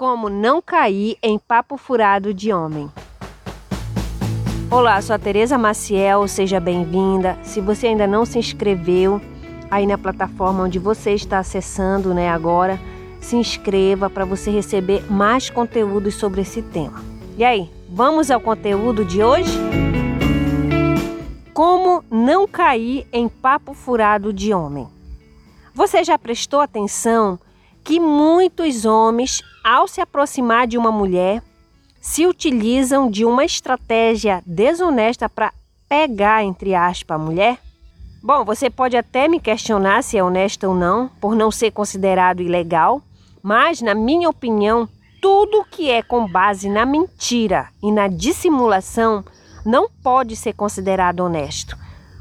Como não cair em papo furado de homem. Olá, sou a Tereza Maciel, seja bem-vinda. Se você ainda não se inscreveu aí na plataforma onde você está acessando, né, agora, se inscreva para você receber mais conteúdos sobre esse tema. E aí, vamos ao conteúdo de hoje? Como não cair em papo furado de homem? Você já prestou atenção que muitos homens, ao se aproximar de uma mulher, se utilizam de uma estratégia desonesta para pegar, entre aspas, a mulher? Bom, você pode até me questionar se é honesta ou não, por não ser considerado ilegal, mas, na minha opinião, tudo que é com base na mentira e na dissimulação não pode ser considerado honesto.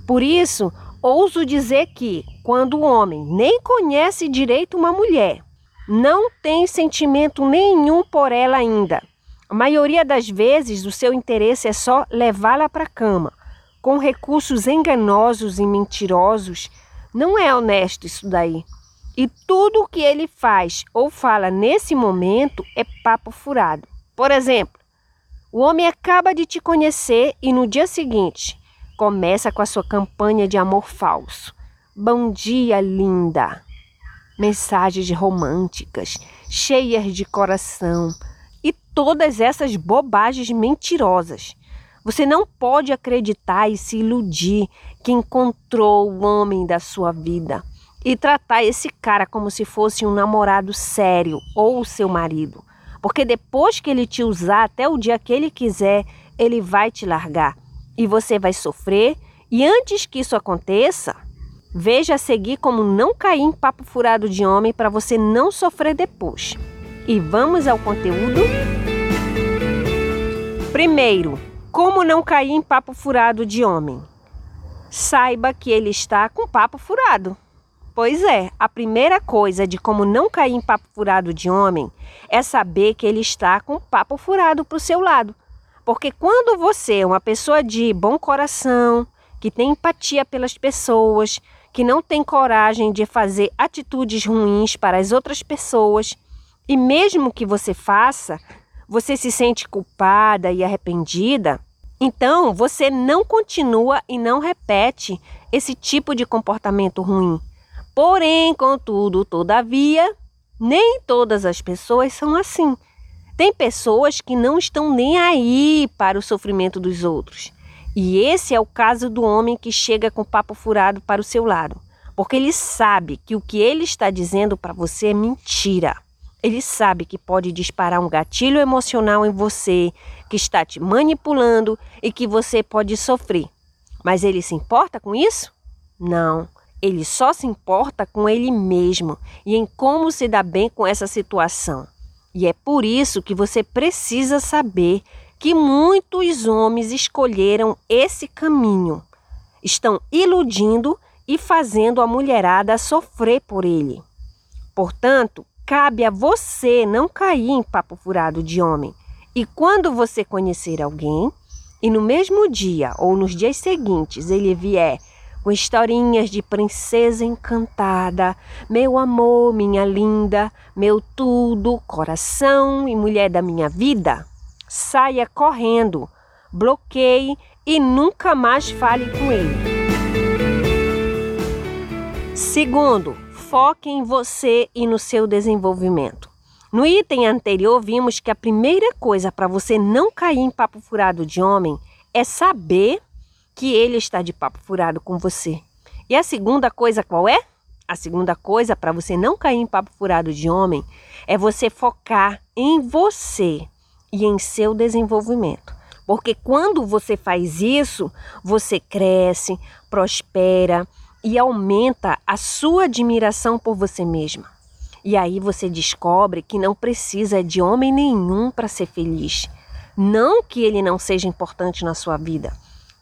Por isso, ouso dizer que, quando o homem nem conhece direito uma mulher, não tem sentimento nenhum por ela ainda, a maioria das vezes o seu interesse é só levá-la para a cama, com recursos enganosos e mentirosos. Não é honesto isso daí. E tudo o que ele faz ou fala nesse momento é papo furado. Por exemplo, o homem acaba de te conhecer e no dia seguinte começa com a sua campanha de amor falso. Bom dia, linda. Mensagens românticas, cheias de coração e todas essas bobagens mentirosas. Você não pode acreditar e se iludir que encontrou o homem da sua vida e tratar esse cara como se fosse um namorado sério ou seu marido. Porque depois que ele te usar até o dia que ele quiser, ele vai te largar e você vai sofrer. E antes que isso aconteça, veja a seguir como não cair em papo furado de homem para você não sofrer depois. E vamos ao conteúdo? Primeiro, como não cair em papo furado de homem? Saiba que ele está com papo furado. Pois é, a primeira coisa de como não cair em papo furado de homem é saber que ele está com papo furado para o seu lado. Porque quando você é uma pessoa de bom coração, que tem empatia pelas pessoas, que não tem coragem de fazer atitudes ruins para as outras pessoas, e mesmo que você faça, você se sente culpada e arrependida, então você não continua e não repete esse tipo de comportamento ruim. Porém, contudo, todavia, nem todas as pessoas são assim. Tem pessoas que não estão nem aí para o sofrimento dos outros. E esse é o caso do homem que chega com papo furado para o seu lado, porque ele sabe que o que ele está dizendo para você é mentira. Ele sabe que pode disparar um gatilho emocional em você, que está te manipulando e que você pode sofrer. Mas ele se importa com isso? Não. Ele só se importa com ele mesmo e em como se dá bem com essa situação. E é por isso que você precisa saber que muitos homens escolheram esse caminho. Estão iludindo e fazendo a mulherada sofrer por ele. Portanto, cabe a você não cair em papo furado de homem. E quando você conhecer alguém e no mesmo dia ou nos dias seguintes ele vier com historinhas de princesa encantada, meu amor, minha linda, meu tudo, coração e mulher da minha vida, saia correndo, bloqueie e nunca mais fale com ele. Segundo, foque em você e no seu desenvolvimento. No item anterior, vimos que a primeira coisa para você não cair em papo furado de homem é saber que ele está de papo furado com você. E a segunda coisa qual é? A segunda coisa para você não cair em papo furado de homem é você focar em você e em seu desenvolvimento. Porque quando você faz isso, você cresce, prospera e aumenta a sua admiração por você mesma. E aí você descobre que não precisa de homem nenhum para ser feliz. Não que ele não seja importante na sua vida,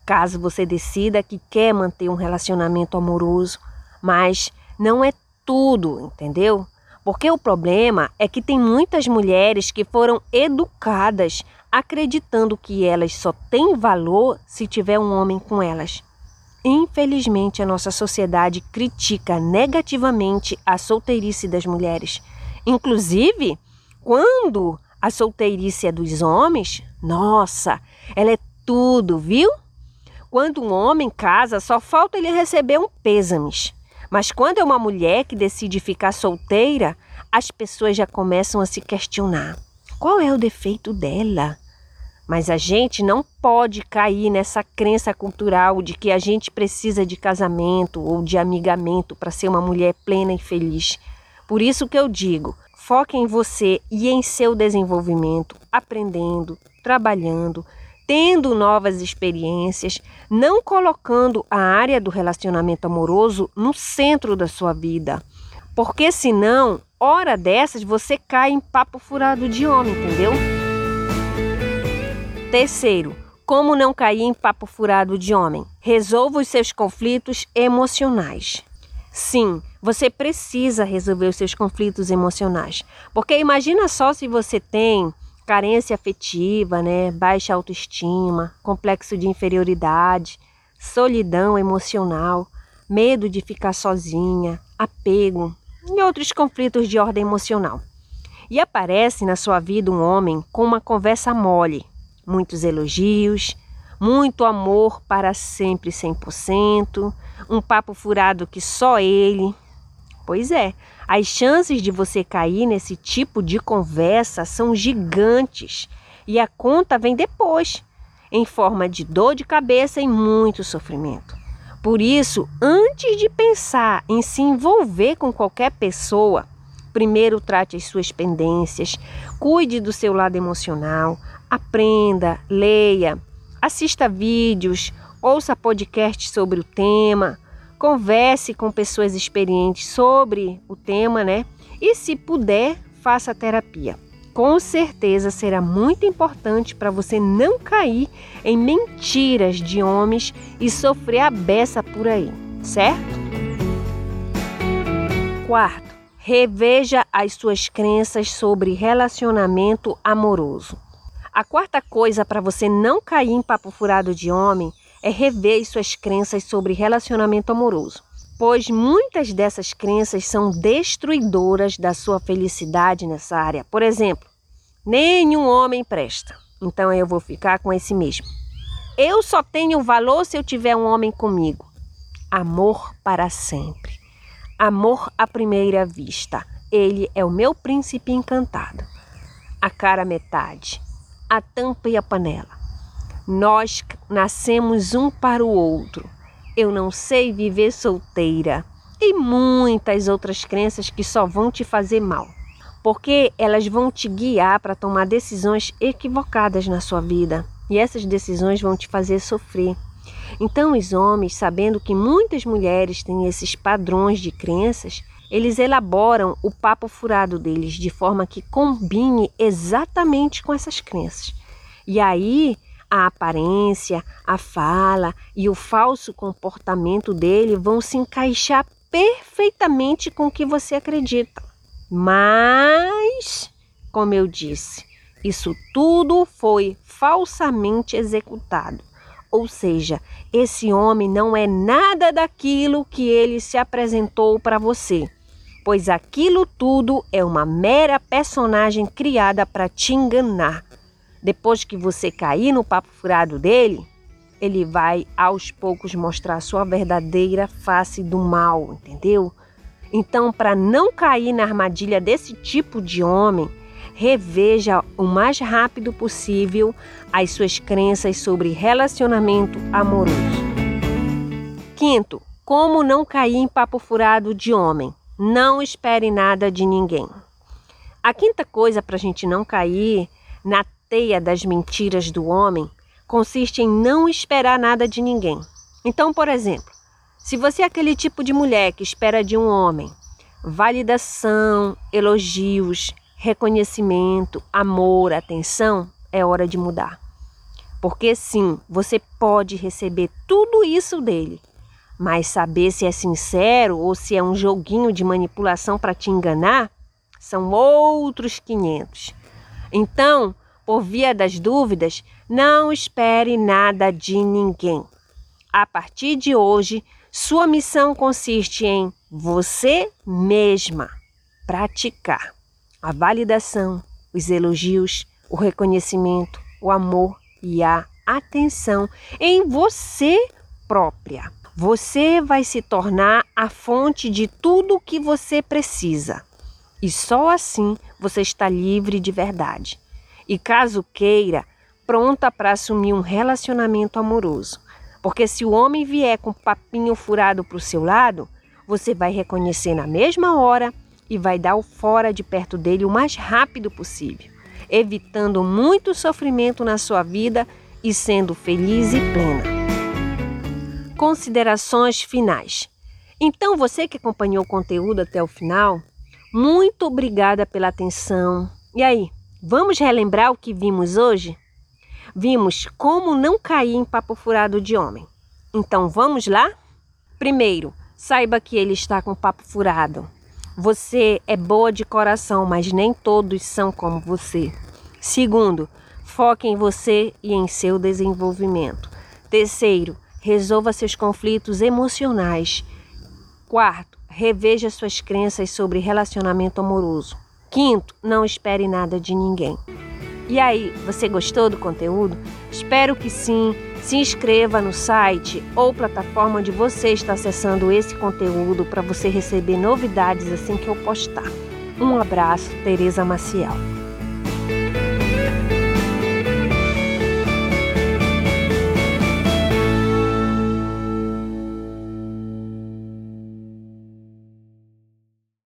caso você decida que quer manter um relacionamento amoroso, mas não é tudo, entendeu? Porque o problema é que tem muitas mulheres que foram educadas acreditando que elas só têm valor se tiver um homem com elas. Infelizmente, a nossa sociedade critica negativamente a solteirice das mulheres. Inclusive, quando a solteirice é dos homens, nossa, ela é tudo, viu? Quando um homem casa, só falta ele receber um pêsames. Mas quando é uma mulher que decide ficar solteira, as pessoas já começam a se questionar: qual é o defeito dela? Mas a gente não pode cair nessa crença cultural de que a gente precisa de casamento ou de amigamento para ser uma mulher plena e feliz. Por isso que eu digo: foque em você e em seu desenvolvimento, aprendendo, trabalhando, tendo novas experiências, não colocando a área do relacionamento amoroso no centro da sua vida. Porque senão, hora dessas, você cai em papo furado de homem, entendeu? Terceiro, como não cair em papo furado de homem? Resolva os seus conflitos emocionais. Sim, você precisa resolver os seus conflitos emocionais. Porque imagina só se você tem carência afetiva, né, baixa autoestima, complexo de inferioridade, solidão emocional, medo de ficar sozinha, apego e outros conflitos de ordem emocional. E aparece na sua vida um homem com uma conversa mole, muitos elogios, muito amor para sempre 100%, um papo furado que só ele. Pois é, as chances de você cair nesse tipo de conversa são gigantes e a conta vem depois, em forma de dor de cabeça e muito sofrimento. Por isso, antes de pensar em se envolver com qualquer pessoa, primeiro trate as suas pendências, cuide do seu lado emocional, aprenda, leia, assista vídeos, ouça podcasts sobre o tema, converse com pessoas experientes sobre o tema, né? E se puder, faça terapia. Com certeza será muito importante para você não cair em mentiras de homens e sofrer a beça por aí, certo? Quarto, reveja as suas crenças sobre relacionamento amoroso. A quarta coisa para você não cair em papo furado de homem é rever suas crenças sobre relacionamento amoroso, pois muitas dessas crenças são destruidoras da sua felicidade nessa área. Por exemplo, nenhum homem presta, então eu vou ficar com esse mesmo. Eu só tenho valor se eu tiver um homem comigo. Amor para sempre. Amor à primeira vista. Ele é o meu príncipe encantado. A cara metade a tampa e a panela. Nós nascemos um para o outro. Eu não sei viver solteira. E muitas outras crenças que só vão te fazer mal, porque elas vão te guiar para tomar decisões equivocadas na sua vida e essas decisões vão te fazer sofrer. Então, os homens, sabendo que muitas mulheres têm esses padrões de crenças, eles elaboram o papo furado deles de forma que combine exatamente com essas crenças. E aí a aparência, a fala e o falso comportamento dele vão se encaixar perfeitamente com o que você acredita. Mas, como eu disse, isso tudo foi falsamente executado. Ou seja, esse homem não é nada daquilo que ele se apresentou para você pois aquilo tudo é uma mera personagem criada para te enganar. Depois que você cair no papo furado dele, ele vai aos poucos mostrar sua verdadeira face do mal, entendeu? Então, para não cair na armadilha desse tipo de homem, reveja o mais rápido possível as suas crenças sobre relacionamento amoroso. Quinto, como não cair em papo furado de homem? Não espere nada de ninguém. A quinta coisa para a gente não cair na teia das mentiras do homem consiste em não esperar nada de ninguém. Então, por exemplo, se você é aquele tipo de mulher que espera de um homem validação, elogios, reconhecimento, amor, atenção, é hora de mudar. Porque sim, você pode receber tudo isso dele, mas saber se é sincero ou se é um joguinho de manipulação para te enganar são outros 500. Então, por via das dúvidas, não espere nada de ninguém. A partir de hoje, sua missão consiste em você mesma praticar a validação, os elogios, o reconhecimento, o amor e a atenção em você própria. Você vai se tornar a fonte de tudo o que você precisa. E só assim você está livre de verdade. E caso queira, pronta para assumir um relacionamento amoroso. Porque se o homem vier com papinho furado para o seu lado, você vai reconhecer na mesma hora e vai dar o fora de perto dele o mais rápido possível, evitando muito sofrimento na sua vida e sendo feliz e plena. Considerações finais. Então, você que acompanhou o conteúdo até o final, muito obrigada pela atenção. E aí, vamos relembrar o que vimos hoje? Vimos como não cair em papo furado de homem. Então, vamos lá? Primeiro, saiba que ele está com papo furado. Você é boa de coração, mas nem todos são como você. Segundo, foque em você e em seu desenvolvimento. Terceiro, resolva seus conflitos emocionais. Quarto, reveja suas crenças sobre relacionamento amoroso. Quinto, não espere nada de ninguém. E aí, você gostou do conteúdo? Espero que sim. Se inscreva no site ou plataforma onde você está acessando esse conteúdo para você receber novidades assim que eu postar. Um abraço, Tereza Maciel.